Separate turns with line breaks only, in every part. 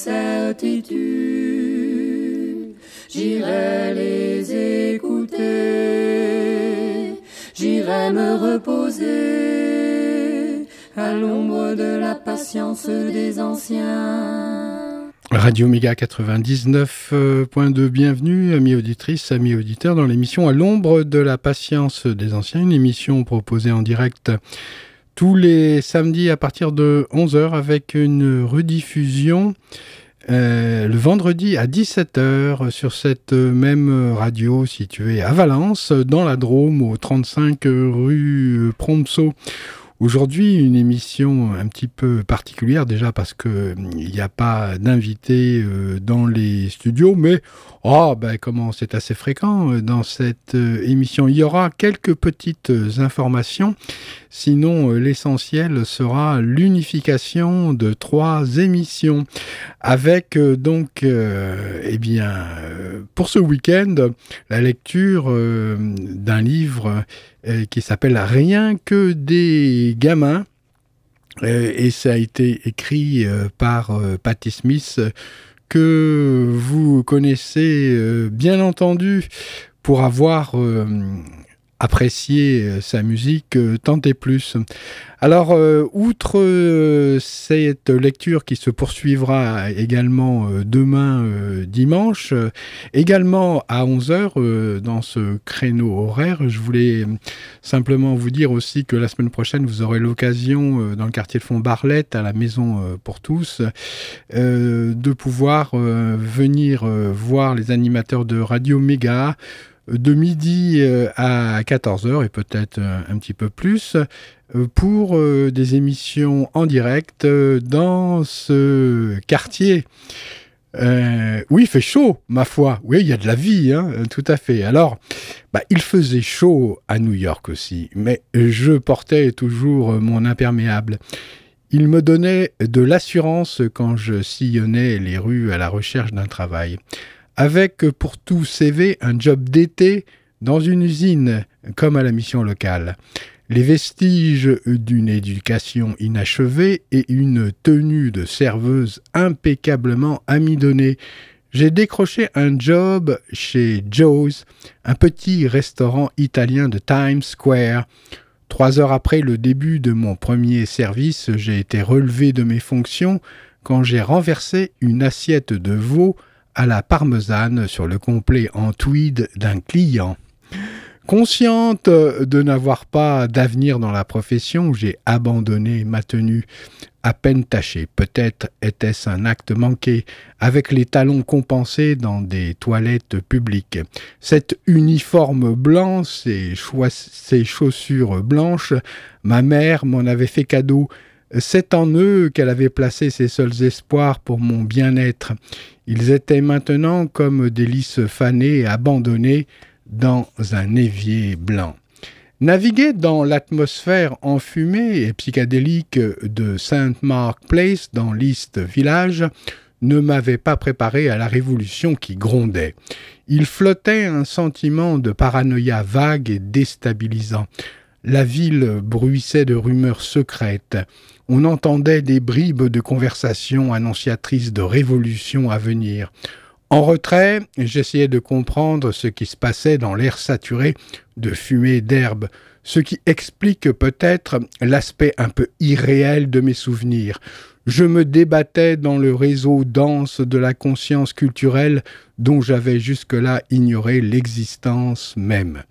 Certitudes, j'irai les écouter, j'irai me reposer à l'ombre de la patience des anciens.
Radio Méga 99.2, bienvenue, amis auditrices, amis auditeurs, dans l'émission À l'ombre de la patience des anciens, une émission proposée en direct tous les samedis à partir de 11h avec une rediffusion euh, le vendredi à 17h sur cette même radio située à Valence, dans la Drôme, au 35 rue Promso. Aujourd'hui, une émission un petit peu particulière déjà parce que il n'y a pas d'invité euh, dans les studios, mais oh, ben, comment c'est assez fréquent euh, dans cette émission. Il y aura quelques petites informations, sinon l'essentiel sera l'unification de trois émissions avec donc, eh bien, pour ce week-end, la lecture d'un livre euh, qui s'appelle Rien que des gamins. Euh, et ça a été écrit euh, par Patti Smith, que vous connaissez bien entendu pour avoir apprécié sa musique tant et plus. Alors, euh, outre euh, cette lecture qui se poursuivra également euh, demain dimanche, également à 11h dans ce créneau horaire, je voulais simplement vous dire aussi que la semaine prochaine, vous aurez l'occasion dans le quartier de Fond Barlette, à la Maison pour tous, de pouvoir venir voir les animateurs de Radio Méga de midi à 14h et peut-être un petit peu plus euh, pour euh, des émissions en direct euh, dans ce quartier. oui, il fait chaud, ma foi. Oui, il y a de la vie, hein, tout à fait. Alors, bah, il faisait chaud à New York aussi, mais je portais toujours mon imperméable. Il me donnait de l'assurance quand je sillonnais les rues à la recherche d'un travail. Avec pour tout CV un job d'été dans une usine, comme à la mission locale les vestiges d'une éducation inachevée et une tenue de serveuse impeccablement amidonnée. J'ai décroché un job chez Joe's, un petit restaurant italien de Times Square. Trois heures après le début de mon premier service, j'ai été relevé de mes fonctions quand j'ai renversé une assiette de veau à la parmesane sur le complet en tweed d'un client. Consciente de n'avoir pas d'avenir dans la profession, j'ai abandonné ma tenue à peine tachée. Peut-être était-ce un acte manqué, avec les talons compensés dans des toilettes publiques. Cet uniforme blanc, ces, ces chaussures blanches, ma mère m'en avait fait cadeau. C'est en eux qu'elle avait placé ses seuls espoirs pour mon bien-être. Ils étaient maintenant comme des lys fanées abandonnés dans un évier blanc. Naviguer dans l'atmosphère enfumée et psychédélique de St. Mark Place dans l'East Village ne m'avait pas préparé à la révolution qui grondait. Il flottait un sentiment de paranoïa vague et déstabilisant. La ville bruissait de rumeurs secrètes. On entendait des bribes de conversations annonciatrices de révolution à venir. En retrait, j'essayais de comprendre ce qui se passait dans l'air saturé de fumée d'herbe. ce qui explique peut-être l'aspect un peu irréel de mes souvenirs. Je me débattais dans le réseau dense de la conscience culturelle dont j'avais jusque-là ignoré l'existence même.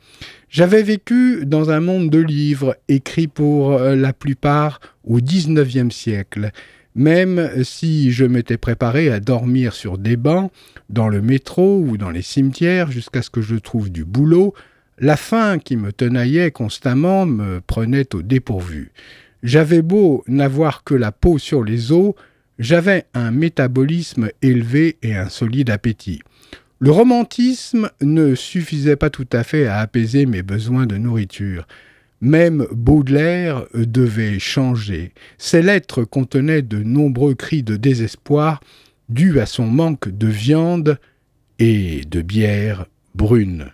J'avais vécu dans un monde de livres écrits pour euh, la plupart au XIXe siècle, même si je m'étais préparé à dormir sur des bancs, dans le métro ou dans les cimetières jusqu'à ce que je trouve du boulot, la faim qui me tenaillait constamment me prenait au dépourvu. J'avais beau n'avoir que la peau sur les os, j'avais un métabolisme élevé et un solide appétit. Le romantisme ne suffisait pas tout à fait à apaiser mes besoins de nourriture. Même Baudelaire devait changer. Ses lettres contenaient de nombreux cris de désespoir dus à son manque de viande et de bière brune.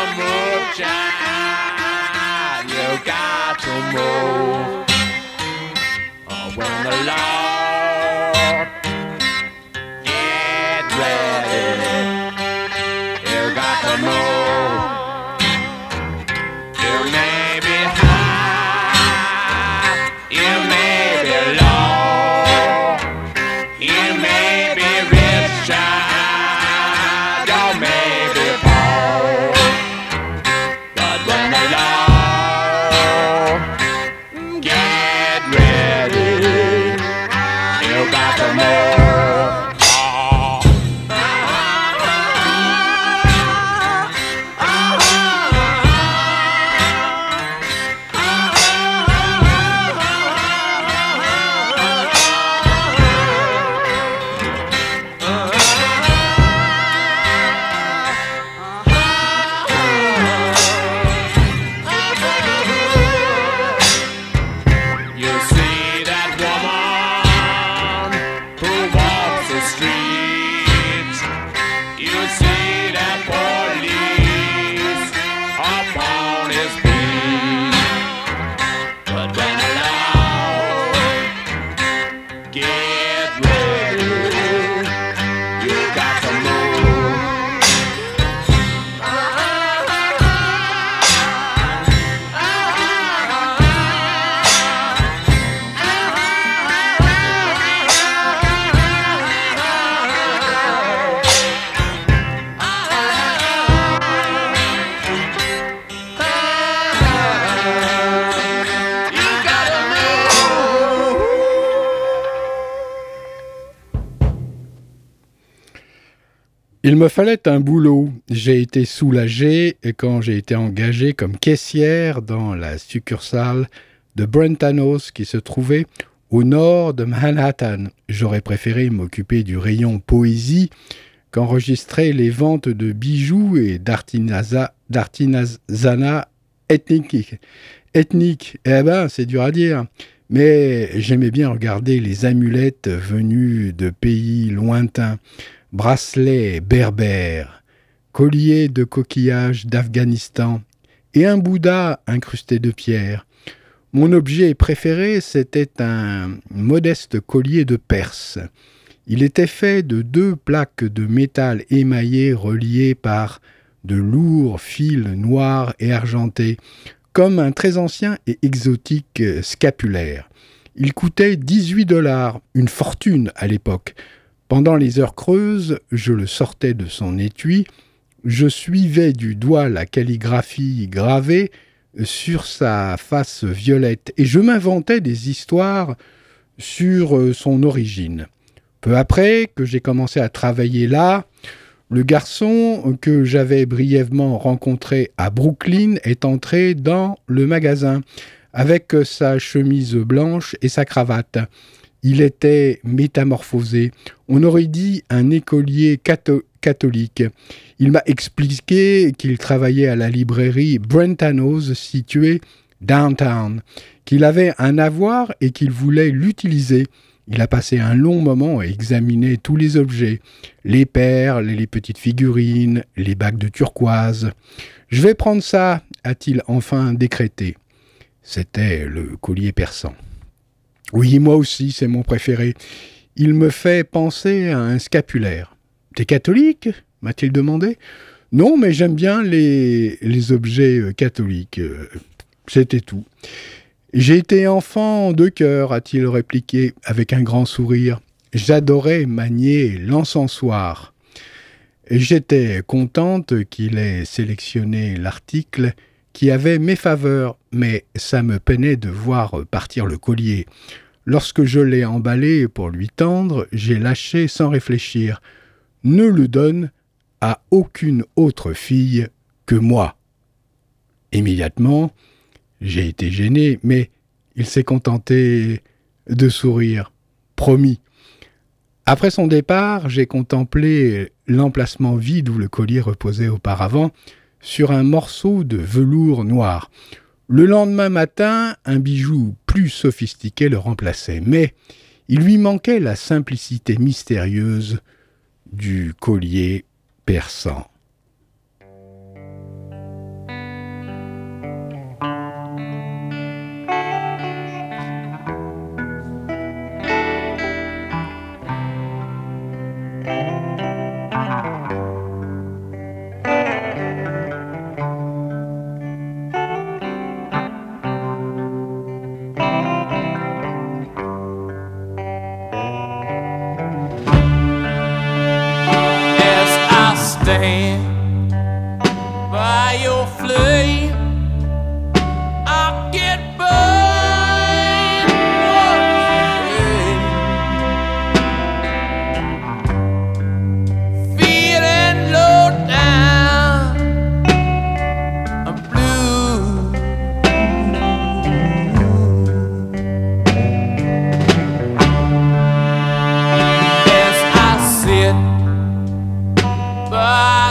one more. You got to move. Oh, when the law. Il me fallait un boulot. J'ai été soulagé quand j'ai été engagé comme caissière dans la succursale de Brentanos qui se trouvait au nord de Manhattan. J'aurais préféré m'occuper du rayon poésie qu'enregistrer les ventes de bijoux et d'artisanat ethnique. Ethnique, eh ben, c'est dur à dire. Mais j'aimais bien regarder les amulettes venues de pays lointains bracelets berbères, collier de coquillages d'Afghanistan et un Bouddha incrusté de pierre. Mon objet préféré, c'était un modeste collier de Perse. Il était fait de deux plaques de métal émaillées reliées par de lourds fils noirs et argentés, comme un très ancien et exotique scapulaire. Il coûtait 18 dollars, une fortune à l'époque, pendant les heures creuses, je le sortais de son étui, je suivais du doigt la calligraphie gravée sur sa face violette et je m'inventais des histoires sur euh, son origine. Peu après que j'ai commencé à travailler là, le garçon que j'avais brièvement rencontré à Brooklyn est entré dans le magasin avec sa chemise blanche et sa cravate. Il était métamorphosé. On aurait dit un écolier catholique. Il m'a expliqué qu'il travaillait à la librairie Brentanos située downtown, qu'il avait un avoir et qu'il voulait l'utiliser. Il a passé un long moment à examiner tous les objets, les perles, les petites figurines, les bagues de turquoise. Je vais prendre ça, a-t-il enfin décrété. C'était le collier persan. Oui, moi aussi, c'est mon préféré. Il me fait penser à un scapulaire. T'es catholique? m'a-t-il demandé. Non, mais j'aime bien les, les objets euh, catholiques. Euh, c'était tout. J'ai été enfant de cœur, a-t-il répliqué avec un grand sourire. J'adorais manier l'encensoir. J'étais contente qu'il ait sélectionné l'article qui avait mes faveurs, mais ça me peinait de voir partir le collier. Lorsque je l'ai emballé pour lui tendre, j'ai lâché sans réfléchir. Ne le donne à aucune autre fille que moi. Immédiatement, j'ai été gêné, mais il s'est contenté de sourire. Promis. Après son départ, j'ai contemplé l'emplacement vide où le collier reposait auparavant sur un morceau de velours noir. Le lendemain matin, un bijou plus sophistiqué le remplaçait, mais il lui manquait la simplicité mystérieuse du collier persan.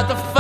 the fire.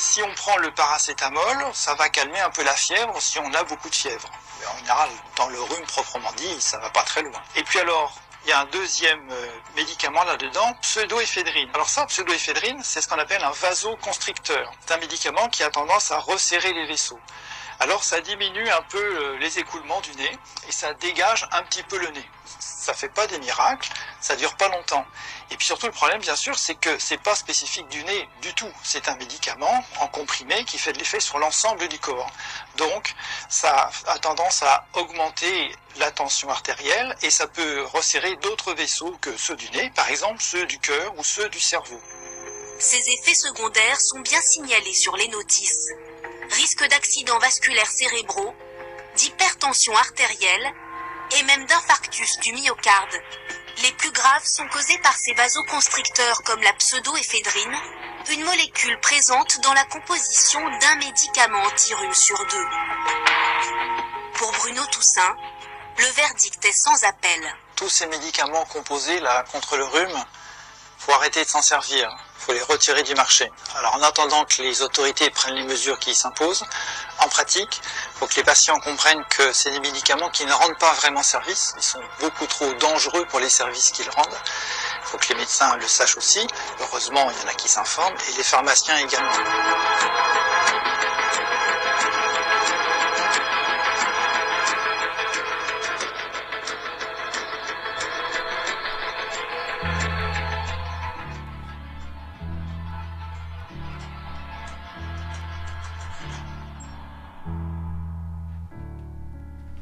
Si on prend le paracétamol, ça va calmer un peu la fièvre si on a beaucoup de fièvre. En général, dans le rhume proprement dit, ça va pas très loin. Et puis alors, il y a un deuxième euh, médicament là-dedans, pseudoéphédrine. Alors ça, pseudoéphédrine, c'est ce qu'on appelle un vasoconstricteur. C'est un médicament qui a tendance à resserrer les vaisseaux. Alors ça diminue un peu euh, les écoulements du nez et ça dégage un petit peu le nez. Ça fait pas des miracles, ça dure pas longtemps. Et puis surtout le problème bien sûr c'est que c'est pas spécifique du nez du tout. C'est un médicament en comprimé qui fait de l'effet sur l'ensemble du corps. Donc ça a tendance à augmenter la tension artérielle et ça peut resserrer d'autres vaisseaux que ceux du nez, par exemple ceux du cœur ou ceux du cerveau.
Ces effets secondaires sont bien signalés sur les notices. Risque d'accidents vasculaires cérébraux, d'hypertension artérielle et même d'infarctus du myocarde. Les plus graves sont causés par ces vasoconstricteurs comme la pseudoéphédrine, une molécule présente dans la composition d'un médicament anti-rhume sur deux. Pour Bruno Toussaint, le verdict est sans appel.
Tous ces médicaments composés là contre le rhume, faut arrêter de s'en servir. Faut les retirer du marché. Alors en attendant que les autorités prennent les mesures qui s'imposent, en pratique, faut que les patients comprennent que c'est des médicaments qui ne rendent pas vraiment service, ils sont beaucoup trop dangereux pour les services qu'ils rendent. Il faut que les médecins le sachent aussi. Heureusement, il y en a qui s'informent, et les pharmaciens également.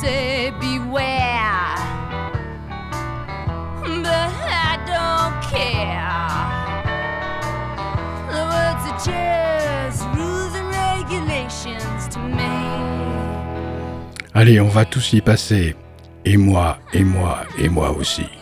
Say beware, but I don't care. The words are just rules and regulations to me.
Allez, on va tous y passer. Et moi, et moi, et moi aussi.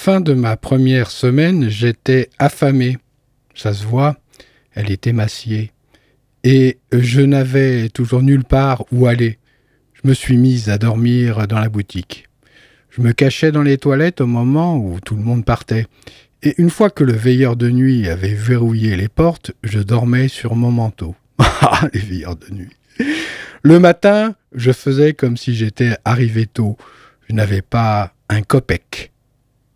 Fin de ma première semaine, j'étais affamé. Ça se voit, elle était massiée. Et je n'avais toujours nulle part où aller. Je me suis mise à dormir dans la boutique. Je me cachais dans les toilettes au moment où tout le monde partait. Et une fois que le veilleur de nuit avait verrouillé les portes, je dormais sur mon manteau. Ah, les veilleurs de nuit. Le matin, je faisais comme si j'étais arrivé tôt. Je n'avais pas un copec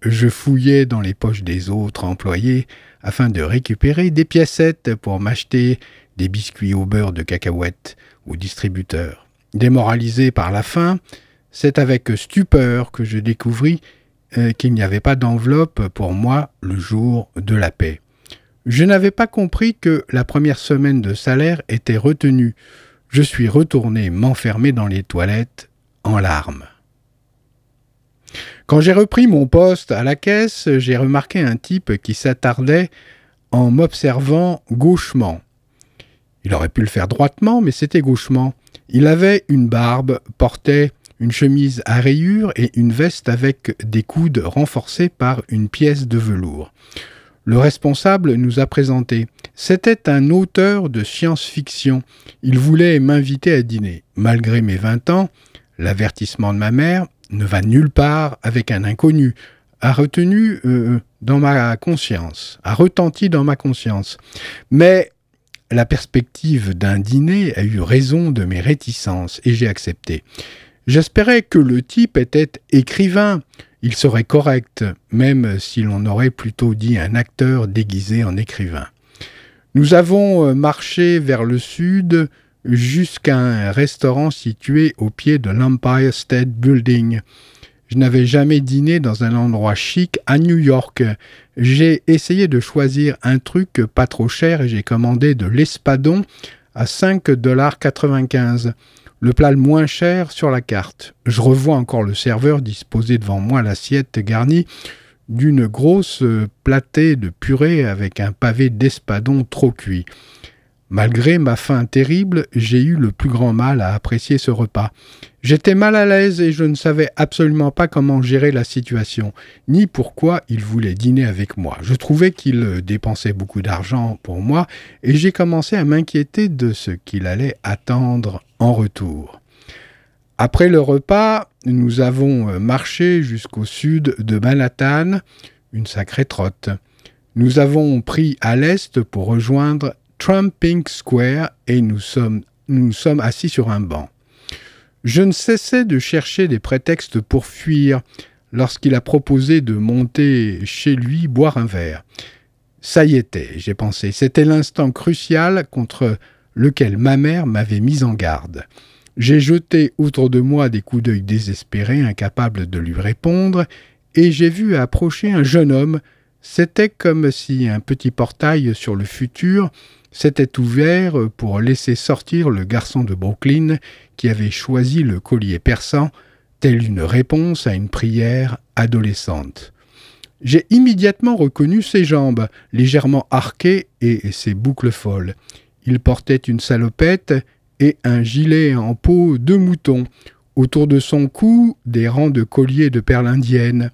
je fouillais dans les poches des autres employés afin de récupérer des piécettes pour m'acheter des biscuits au beurre de cacahuètes au distributeur. Démoralisé par la faim, c'est avec stupeur que je découvris euh, qu'il n'y avait pas d'enveloppe pour moi le jour de la paix. Je n'avais pas compris que la première semaine de salaire était retenue. Je suis retourné m'enfermer dans les toilettes en larmes. Quand j'ai repris mon poste à la caisse, j'ai remarqué un type qui s'attardait en m'observant gauchement. Il aurait pu le faire droitement, mais c'était gauchement. Il avait une barbe, portait une chemise à rayures et une veste avec des coudes renforcés par une pièce de velours. Le responsable nous a présenté. C'était un auteur de science-fiction. Il voulait m'inviter à dîner. Malgré mes vingt ans, l'avertissement de ma mère, ne va nulle part avec un inconnu, a retenu euh, dans ma conscience, a retenti dans ma conscience. Mais la perspective d'un dîner a eu raison de mes réticences et j'ai accepté. J'espérais que le type était écrivain. Il serait correct, même si l'on aurait plutôt dit un acteur déguisé en écrivain. Nous avons euh, marché vers le sud jusqu'à un restaurant situé au pied de l'Empire State Building. Je n'avais jamais dîné dans un endroit chic à New York. J'ai essayé de choisir un truc pas trop cher et j'ai commandé de l'espadon à 5,95$, le plat le moins cher sur la carte. Je revois encore le serveur disposer devant moi l'assiette garnie d'une grosse platée de purée avec un pavé d'espadon trop cuit. Malgré ma faim terrible, j'ai eu le plus grand mal à apprécier ce repas. J'étais mal à l'aise et je ne savais absolument pas comment gérer la situation, ni pourquoi il voulait dîner avec moi. Je trouvais qu'il dépensait beaucoup d'argent pour moi et j'ai commencé à m'inquiéter de ce qu'il allait attendre en retour. Après le repas, nous avons marché jusqu'au sud de Manhattan, une sacrée trotte. Nous avons pris à l'est pour rejoindre Trumping Square et nous sommes, nous sommes assis sur un banc. Je ne cessais de chercher des prétextes pour fuir lorsqu'il a proposé de monter chez lui boire un verre. Ça y était, j'ai pensé, c'était l'instant crucial contre lequel ma mère m'avait mis en garde. J'ai jeté autour de moi des coups d'œil désespérés, incapables de lui répondre, et j'ai vu approcher un jeune homme c'était comme si un petit portail sur le futur s'était ouvert pour laisser sortir le garçon de Brooklyn qui avait choisi le collier perçant, telle une réponse à une prière adolescente. J'ai immédiatement reconnu ses jambes, légèrement arquées, et ses boucles folles. Il portait une salopette et un gilet en peau de mouton. Autour de son cou, des rangs de colliers de perles indiennes.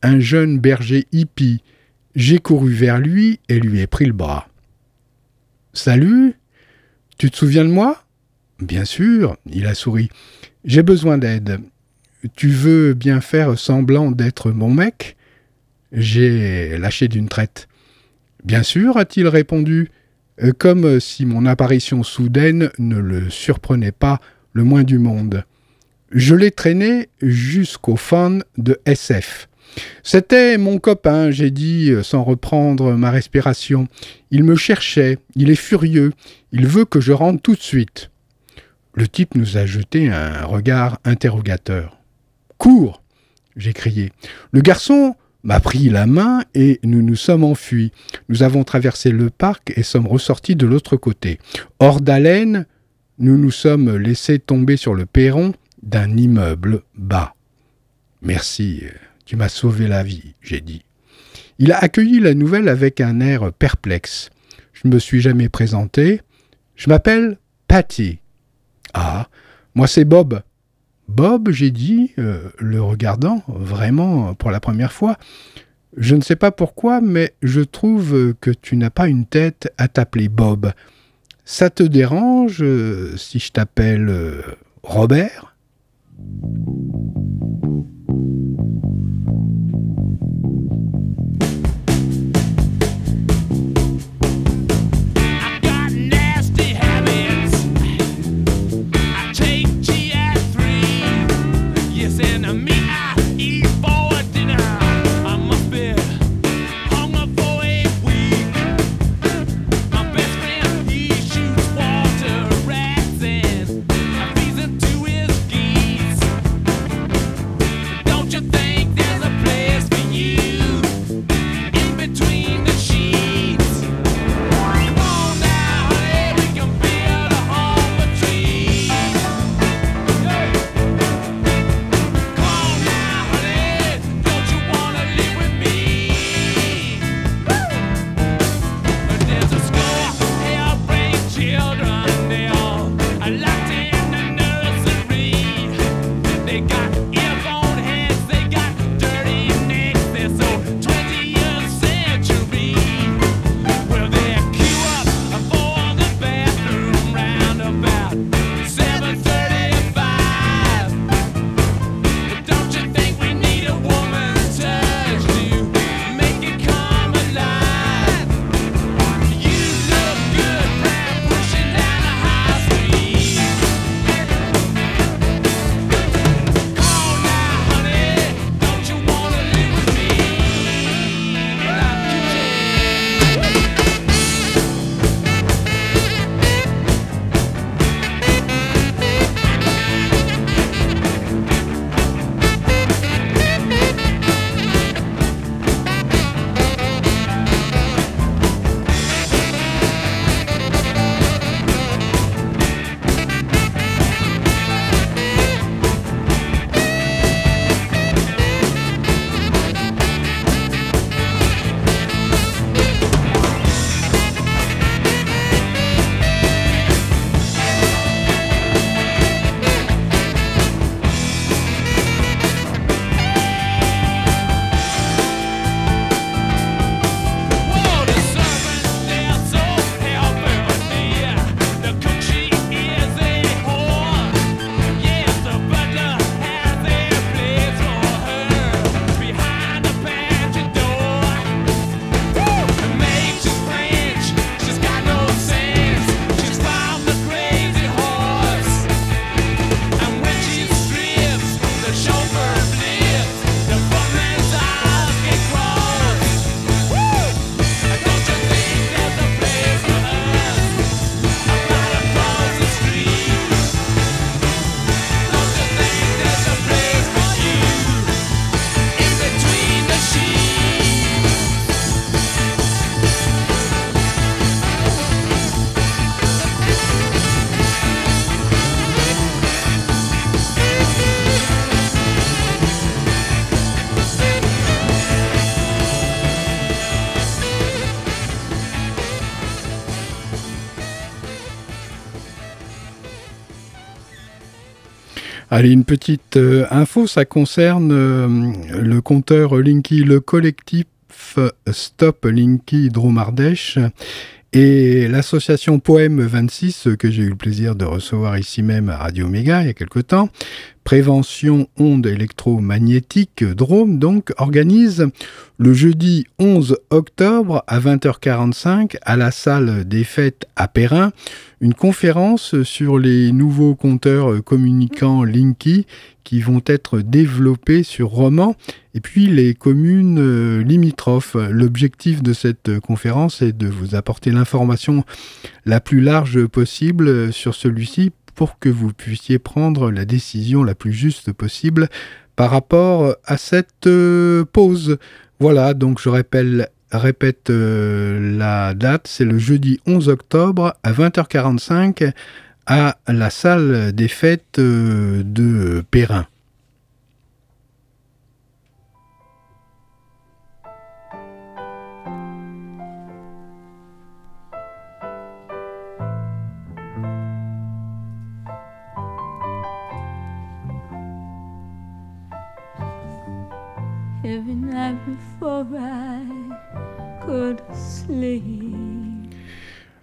Un jeune berger hippie, j'ai couru vers lui et lui ai pris le bras. Salut Tu te souviens de moi? Bien sûr, il a souri. J'ai besoin d'aide. Tu veux bien faire semblant d'être mon mec? J'ai lâché d'une traite. Bien sûr, a-t-il répondu, comme si mon apparition soudaine ne le surprenait pas le moins du monde. Je l'ai traîné jusqu'au fan de SF. C'était mon copain, j'ai dit euh, sans reprendre ma respiration. Il me cherchait, il est furieux, il veut que je rentre tout de suite. Le type nous a jeté un regard interrogateur. Cours j'ai crié. Le garçon m'a pris la main et nous nous sommes enfuis. Nous avons traversé le parc et sommes ressortis de l'autre côté. Hors d'haleine, nous nous sommes laissés tomber sur le perron d'un immeuble bas. Merci, tu m'as sauvé la vie, j'ai dit. Il a accueilli la nouvelle avec un air perplexe. Je ne me suis jamais présenté. Je m'appelle Patty. Ah, moi c'est Bob. Bob, j'ai dit, euh, le regardant, vraiment pour la première fois. Je ne sais pas pourquoi, mais je trouve que tu n'as pas une tête à t'appeler Bob. Ça te dérange euh, si je t'appelle euh, Robert? Allez, une petite euh, info, ça concerne euh, le compteur Linky, le collectif Stop Linky Dromardèche et l'association Poème 26, que j'ai eu le plaisir de recevoir ici même à Radio Méga il y a quelque temps, Prévention ondes électromagnétiques Drôme, donc, organise le jeudi 11 octobre à 20h45 à la salle des fêtes à Perrin une conférence sur les nouveaux compteurs communicants Linky qui vont être développés sur Roman et puis les communes limitrophes. L'objectif de cette conférence est de vous apporter l'information la plus large possible sur celui-ci pour que vous puissiez prendre la décision la plus juste possible par rapport à cette euh, pause. Voilà, donc je répète, euh, la date, c'est le jeudi 11 octobre à 20h45 à la salle des fêtes de Perrin.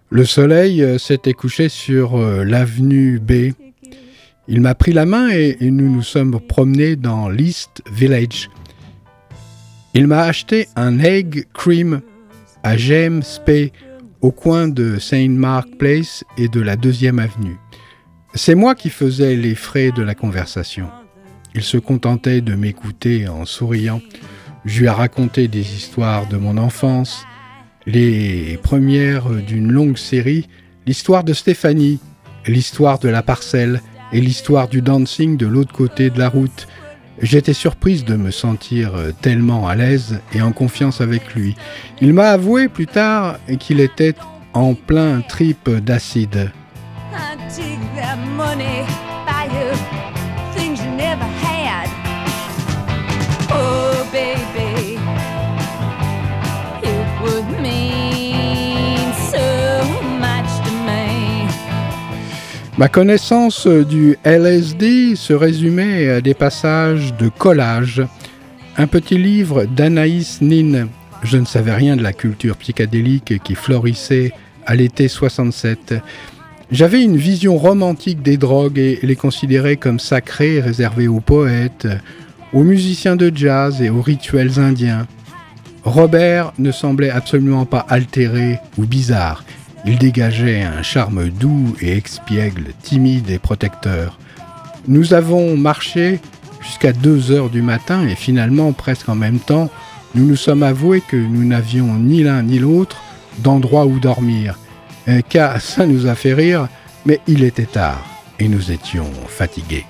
Le soleil euh, s'était couché sur euh, l'avenue B. Il m'a pris la main et, nous nous sommes promenés dans l'East Village. Il m'a acheté un egg cream à James Spey au coin de Saint Mark Place et de la deuxième avenue. C'est moi qui faisais les frais de la conversation. Il se contentait de m'écouter en souriant. Je lui ai raconté des histoires de mon enfance, les premières d'une longue série, l'histoire de Stéphanie, l'histoire de la parcelle et l'histoire du dancing de l'autre côté de la route. J'étais surprise de me sentir tellement à l'aise et en confiance avec lui. Il m'a avoué plus tard qu'il était en plein trip d'acide. Ma connaissance du LSD se résumait à des passages de collage. Un petit livre d'Anaïs Nin. Je ne savais rien de la culture psychédélique qui florissait à l'été 67. J'avais une vision romantique des drogues et les considérais comme sacrées, réservées aux poètes, aux musiciens de jazz et aux rituels indiens. Robert ne semblait absolument pas altéré ou bizarre. Il dégageait un charme doux et expiègle, timide et protecteur. Nous avons marché jusqu'à 2 heures du matin et finalement, presque en même temps, nous nous sommes avoués que nous n'avions ni l'un ni l'autre d'endroit où dormir. Car ça nous a fait rire, mais il était tard et nous étions fatigués.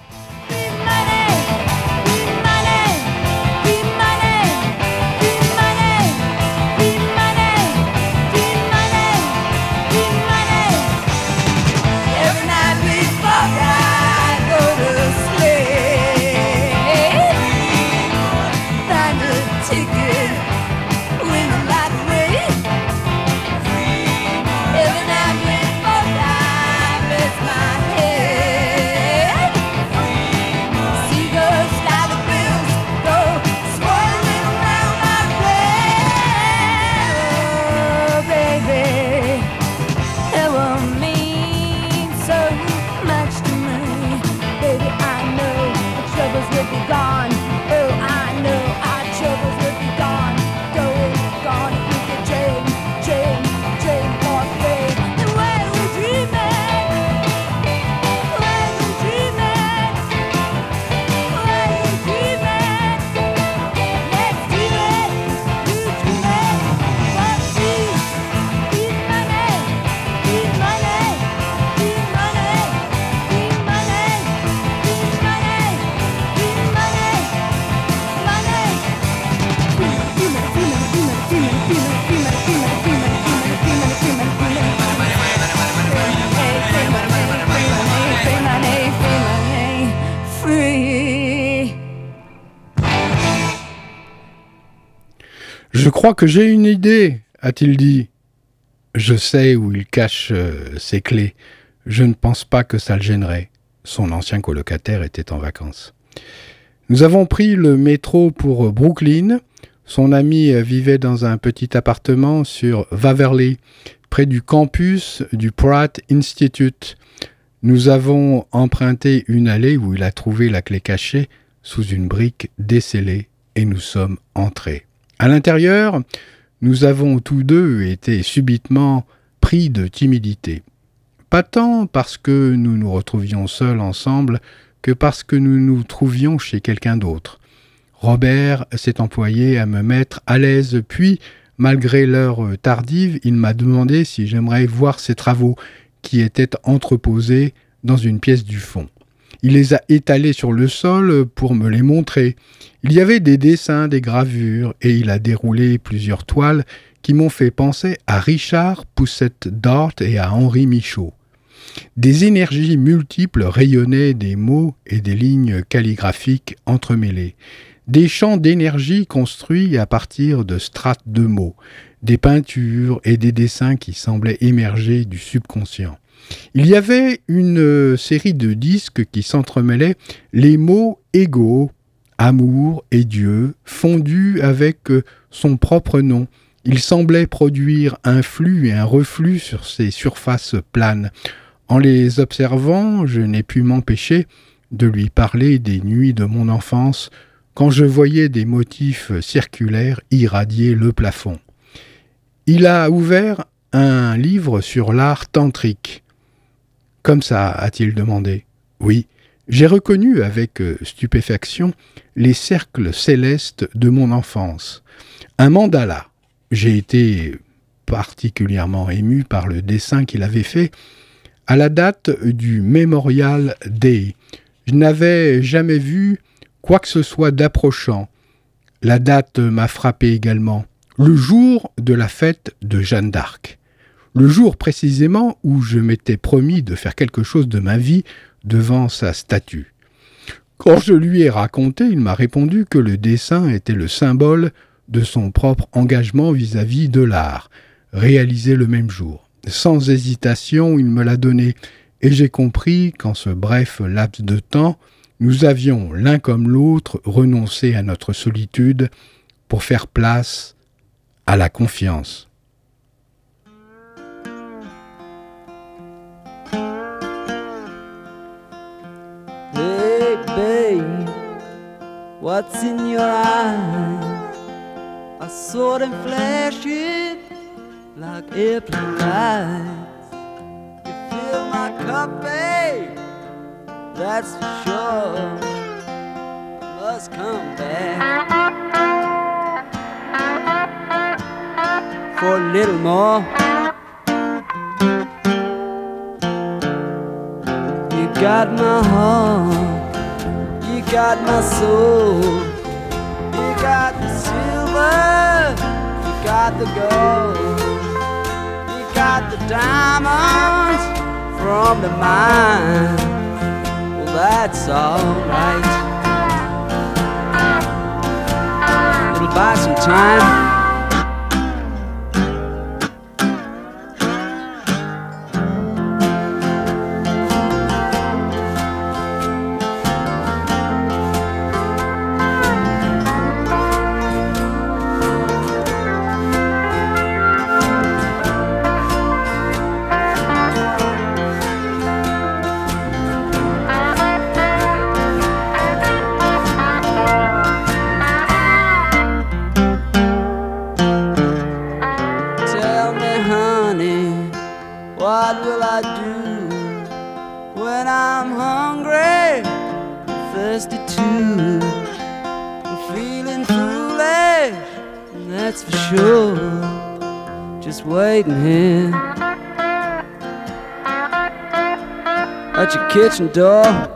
Crois que j'ai une idée, a-t-il dit. Je sais où il cache euh, ses clés. Je ne pense pas que ça le gênerait. Son ancien colocataire était en vacances. Nous avons pris le métro pour Brooklyn. Son ami vivait dans un petit appartement sur Waverly, près du campus du Pratt Institute. Nous avons emprunté une allée où il a trouvé la clé cachée sous une brique décellée et nous sommes entrés. À l'intérieur, nous avons tous deux été subitement pris de timidité. Pas tant parce que nous nous retrouvions seuls ensemble que parce que nous nous trouvions chez quelqu'un d'autre. Robert s'est employé à me mettre à l'aise, puis, malgré l'heure tardive, il m'a demandé si j'aimerais voir ses travaux, qui étaient entreposés dans une pièce du fond. Il les a étalés sur le sol pour me les montrer. Il y avait des dessins, des gravures, et il a déroulé plusieurs toiles qui m'ont fait penser à Richard Poussette Dart et à Henri Michaud. Des énergies multiples rayonnaient des mots et des lignes calligraphiques entremêlées, des champs d'énergie construits à partir de strates de mots, des peintures et des dessins qui semblaient émerger du subconscient. Il y avait une série de disques qui s'entremêlaient, les mots égaux, amour et Dieu, fondus avec son propre nom. Il semblait produire un flux et un reflux sur ces surfaces planes. En les observant, je n'ai pu m'empêcher de lui parler des nuits de mon enfance, quand je voyais des motifs circulaires irradier le plafond. Il a ouvert un livre sur l'art tantrique. Comme ça, a-t-il demandé. Oui, j'ai reconnu avec stupéfaction les cercles célestes de mon enfance. Un mandala. J'ai été particulièrement ému par le dessin qu'il avait fait à la date du Memorial Day. Je n'avais jamais vu quoi que ce soit d'approchant. La date m'a frappé également. Le jour de la fête de Jeanne d'Arc. Le jour précisément où je m'étais promis de faire quelque chose de ma vie devant sa statue. Quand je lui ai raconté, il m'a répondu que le dessin était le symbole de son propre engagement vis-à-vis -vis de l'art, réalisé le même jour. Sans hésitation, il me l'a donné, et j'ai compris qu'en ce bref laps de temps, nous avions l'un comme l'autre renoncé à notre solitude pour faire place à la confiance.
What's in your eyes? I saw them flashing like airplane lights. You fill my cup, babe, that's for sure. Must come back for a little more. You got my heart, got my soul, you got the silver, you got the gold we got the diamonds from the mine. Well, that's alright. It'll buy some time. Kitchen door.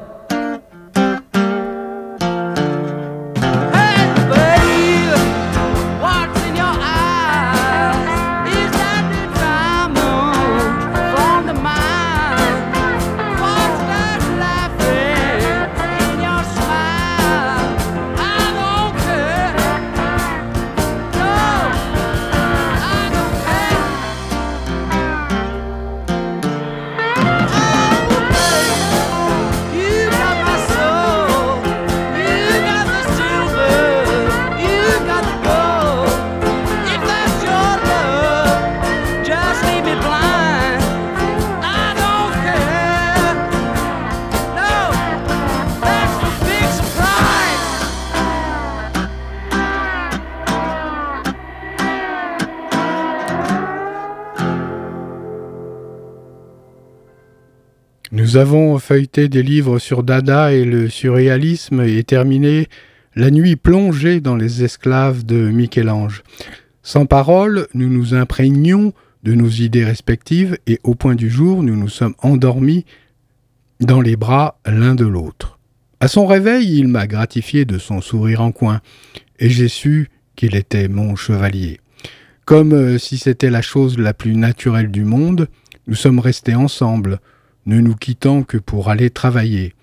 Nous avons feuilleté des livres sur Dada et le surréalisme et terminé la nuit plongée dans les esclaves de Michel-Ange. Sans parole, nous nous imprégnions de nos idées respectives et au point du jour, nous nous sommes endormis dans les bras l'un de l'autre. À son réveil, il m'a gratifié de son sourire en coin, et j'ai su qu'il était mon chevalier. Comme euh, si c'était la chose la plus naturelle du monde, nous sommes restés ensemble, ne nous quittant que pour aller travailler.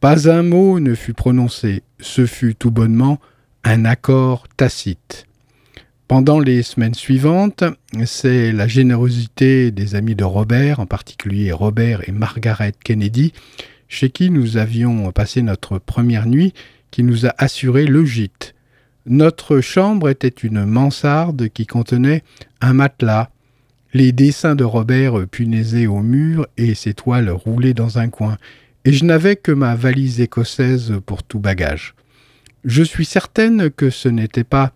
Pas un mot ne fut prononcé, ce fut tout bonnement un accord tacite. Pendant les semaines suivantes, c'est la générosité des amis de Robert, en particulier Robert et Margaret Kennedy, chez qui nous avions passé notre première nuit, qui nous a assuré le gîte. Notre chambre était une mansarde qui contenait un matelas, les dessins de Robert punaisés au mur et ses toiles roulées dans un coin, et je n'avais que ma valise écossaise pour tout bagage. Je suis certaine que ce n'était pas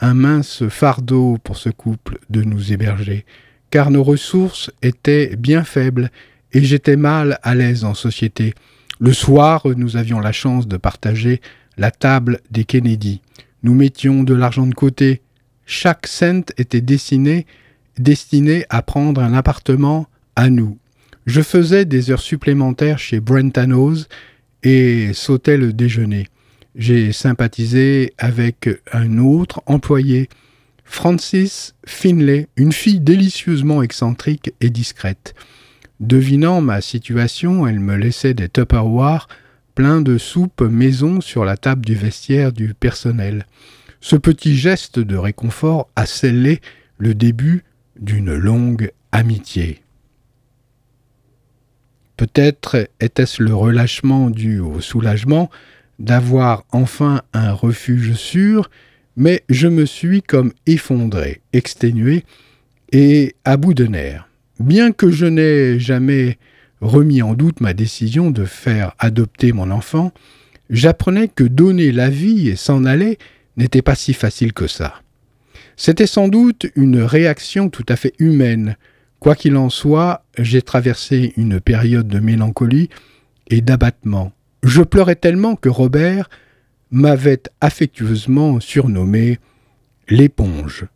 un mince fardeau pour ce couple de nous héberger, car nos ressources étaient bien faibles et j'étais mal à l'aise en société. Le soir, nous avions la chance de partager la table des Kennedy. Nous mettions de l'argent de côté. Chaque cent était destiné, destiné à prendre un appartement à nous. Je faisais des heures supplémentaires chez Brentanos et sautais le déjeuner j'ai sympathisé avec un autre employé, Francis Finlay, une fille délicieusement excentrique et discrète. Devinant ma situation, elle me laissait des Tupperware pleins de soupe maison sur la table du vestiaire du personnel. Ce petit geste de réconfort a scellé le début d'une longue amitié. Peut-être était-ce le relâchement dû au soulagement, d'avoir enfin un refuge sûr, mais je me suis comme effondré, exténué et à bout de nerfs. Bien que je n'ai jamais remis en doute ma décision de faire adopter mon enfant, j'apprenais que donner la vie et s'en aller n'était pas si facile que ça. C'était sans doute une réaction tout à fait humaine. Quoi qu'il en soit, j'ai traversé une période de mélancolie et d'abattement. Je pleurais tellement que Robert m'avait affectueusement surnommé l'éponge.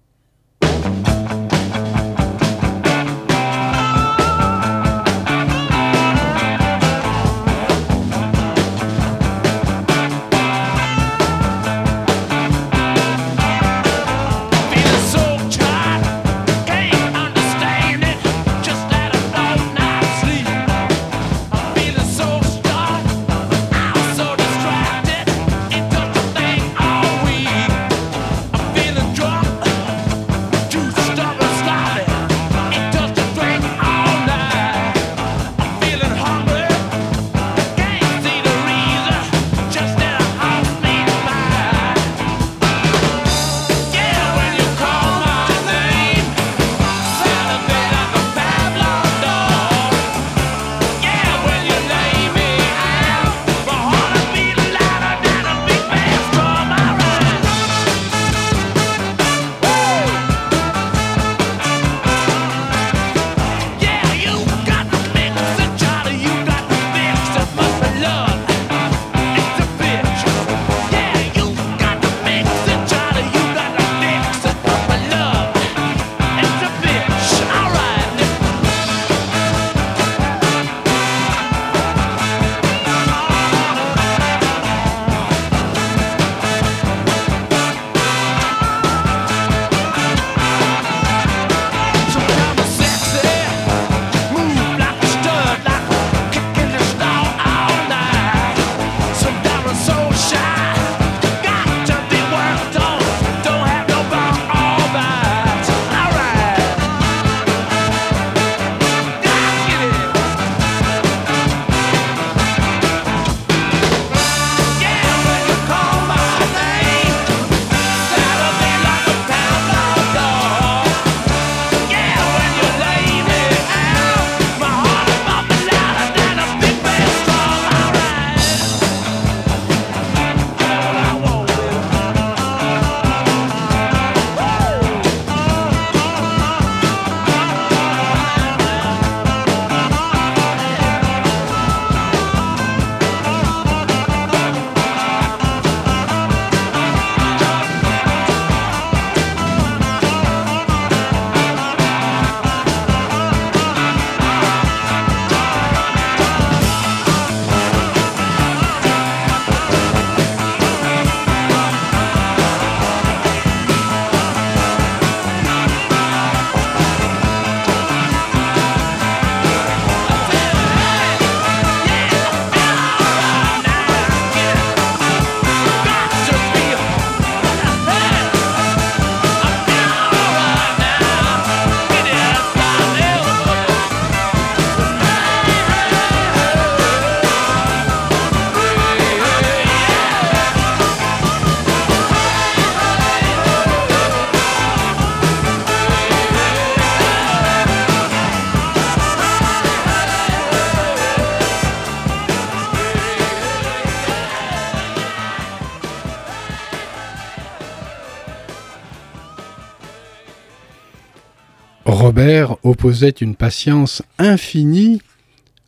Robert opposait une patience infinie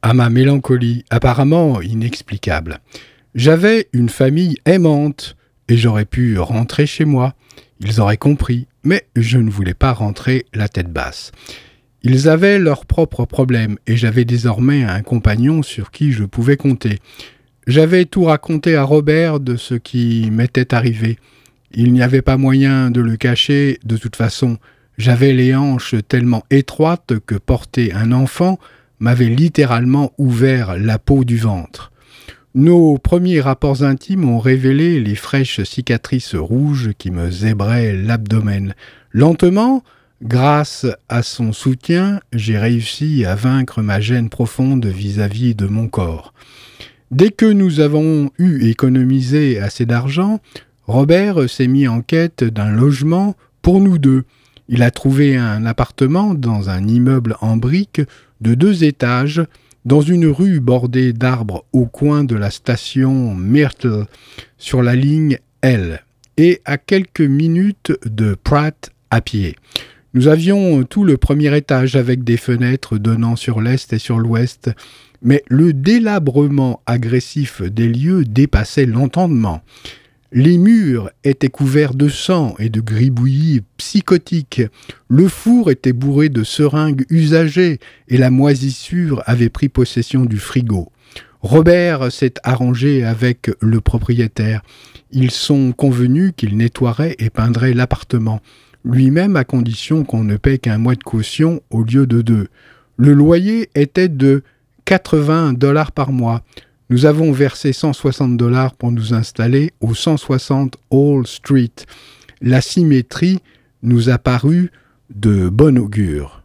à ma mélancolie, apparemment inexplicable. J'avais une famille aimante, et j'aurais pu rentrer chez moi. Ils auraient compris, mais je ne voulais pas rentrer la tête basse. Ils avaient leurs propres problèmes, et j'avais désormais un compagnon sur qui je pouvais compter. J'avais tout raconté à Robert de ce qui m'était arrivé. Il n'y avait pas moyen de le cacher, de toute façon. J'avais les hanches tellement étroites que porter un enfant m'avait littéralement ouvert la peau du ventre. Nos premiers rapports intimes ont révélé les fraîches cicatrices rouges qui me zébraient l'abdomen. Lentement, grâce à son soutien, j'ai réussi à vaincre ma gêne profonde vis-à-vis -vis de mon corps. Dès que nous avons eu économisé assez d'argent, Robert s'est mis en quête d'un logement pour nous deux. Il a trouvé un appartement dans un immeuble en briques de deux étages dans une rue bordée d'arbres au coin de la station Myrtle sur la ligne L et à quelques minutes de Pratt à pied. Nous avions tout le premier étage avec des fenêtres donnant sur l'est et sur l'ouest, mais le délabrement agressif des lieux dépassait l'entendement. Les murs étaient couverts de sang et de gribouillis psychotiques. Le four était bourré de seringues usagées et la moisissure avait pris possession du frigo. Robert s'est arrangé avec le propriétaire. Ils sont convenus qu'il nettoierait et peindrait l'appartement, lui-même à condition qu'on ne paie qu'un mois de caution au lieu de deux. Le loyer était de 80 dollars par mois. Nous avons versé 160 dollars pour nous installer au 160 Hall Street. La symétrie nous a paru de bon augure.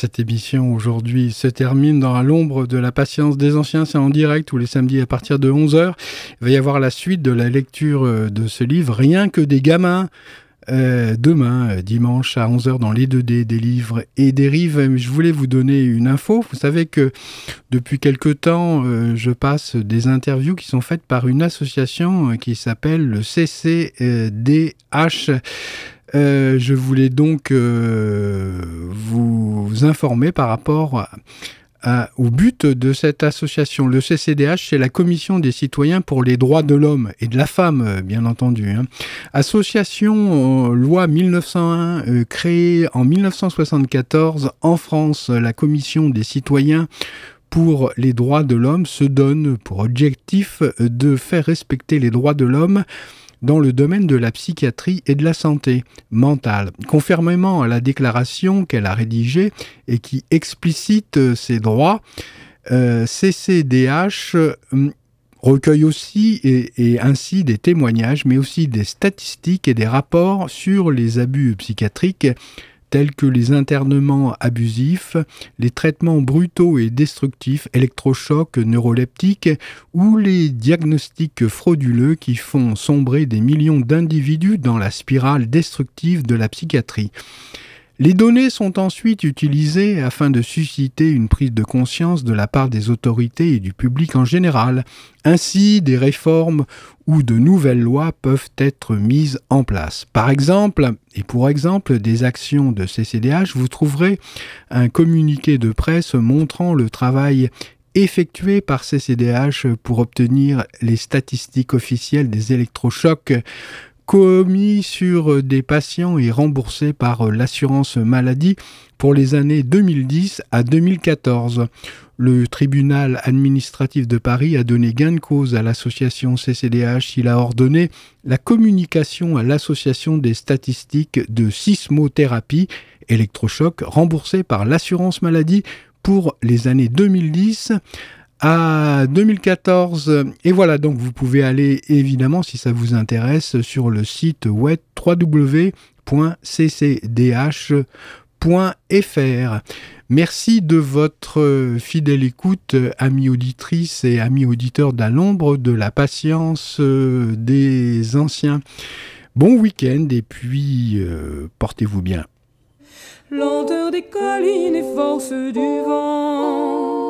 Cette émission aujourd'hui se termine dans l'ombre de la patience des anciens. C'est en direct tous les samedis à partir de 11h. Il va y avoir la suite de la lecture euh, de ce livre, Rien que des gamins. Euh, demain, euh, dimanche à 11h dans les 2D des livres et des rives. Je voulais vous donner une info. Vous savez que depuis quelque temps, je passe des interviews qui sont faites par une association qui s'appelle le CCDH. Euh, je voulais donc euh, vous informer par rapport au but de cette association. Le CCDH, c'est la Commission des citoyens pour les droits de l'homme et de la femme, euh, bien entendu. Hein. Association loi 1901 créée en 1974 en France, la Commission des citoyens pour les droits de l'homme se donne pour objectif de faire respecter les droits de l'homme dans le domaine de la psychiatrie et de la santé mentale. Conformément à la déclaration qu'elle a rédigée et qui explicite ces droits, euh, CCDH euh, recueille aussi et, ainsi des témoignages, mais aussi des statistiques et des rapports sur les abus psychiatriques tels que les internements abusifs, les traitements brutaux et destructifs, électrochocs neuroleptiques ou les diagnostics frauduleux qui font sombrer des millions d'individus dans la spirale destructive de la psychiatrie. Les données sont ensuite utilisées afin de susciter une prise de conscience de la part des autorités et du public en général. Ainsi, des réformes ou de nouvelles lois peuvent être mises en place. Par exemple, et pour exemple des actions de CCDH, vous trouverez un communiqué de presse montrant le travail effectué par CCDH pour obtenir les statistiques officielles des électrochocs commis sur des patients et remboursés par l'assurance maladie pour les années 2010 à 2014. Le tribunal administratif de Paris a donné gain de cause à l'association CCDH. Il a ordonné la communication à l'association des statistiques de sismothérapie électrochoc remboursée par l'assurance maladie pour les années 2010 à 2014. Et voilà, donc vous pouvez aller évidemment, si ça vous intéresse, sur le site www.ccdh.fr. Merci de votre fidèle écoute, amis auditrices et amis auditeurs d'à l'ombre, de la patience euh, des anciens. Bon week-end et puis euh, portez-vous bien.
Lenteur des collines et force du vent